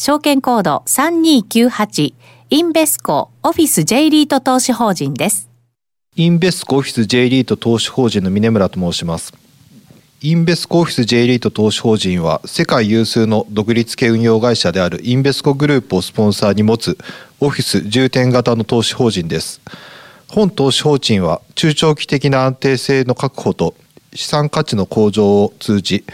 証券コード3298インベスコオフィス J リート投資法人です。インベスコオフィス J リート投資法人の峰村と申します。インベスコオフィス J リート投資法人は世界有数の独立系運用会社であるインベスコグループをスポンサーに持つオフィス重点型の投資法人です。本投資法人は中長期的な安定性の確保と資産価値の向上を通じ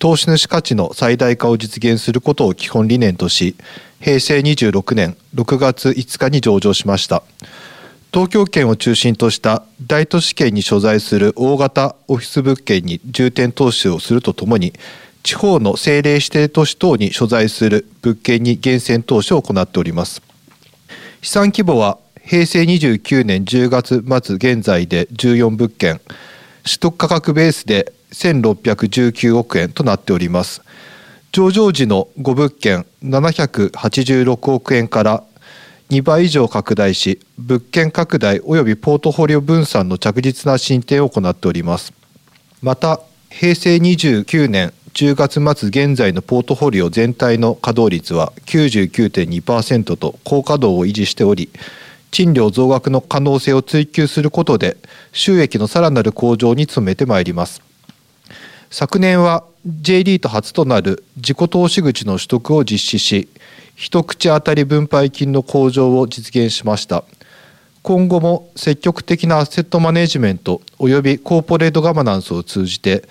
投資主価値の最大化を実現することを基本理念とし平成26年6月5日に上場しました。東京圏を中心とした大都市圏に所在する大型オフィス物件に重点投資をするとともに地方の政令指定都市等に所在する物件に厳選投資を行っております。資産規模は平成29年10月末現在で14物件。取得価格ベースで1619億円となっております。上場時の5物件786億円から2倍以上拡大し物件拡大及びポートフォリオ分散の着実な進展を行っております。また平成29年10月末現在のポートフォリオ全体の稼働率は99.2%と高稼働を維持しており賃料増額の可能性を追求することで収益のさらなる向上に努めてまいります。昨年は J リート初となる自己投資口の取得を実施し一口当たり分配金の向上を実現しました。今後も積極的なアセットマネジメント及びコーポレートガバナンスを通じて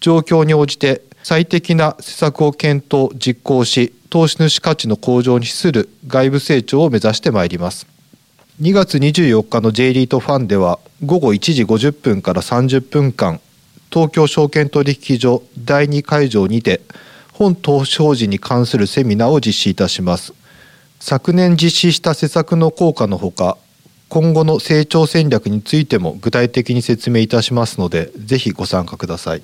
状況に応じて最適な施策を検討実行し投資主価値の向上に資する外部成長を目指してまいります。2月24日の J リートファンでは午後1時50分から30分間東京証券取引所第2会場にて本投資法人に関するセミナーを実施いたします。昨年実施した施策の効果のほか今後の成長戦略についても具体的に説明いたしますのでぜひご参加ください。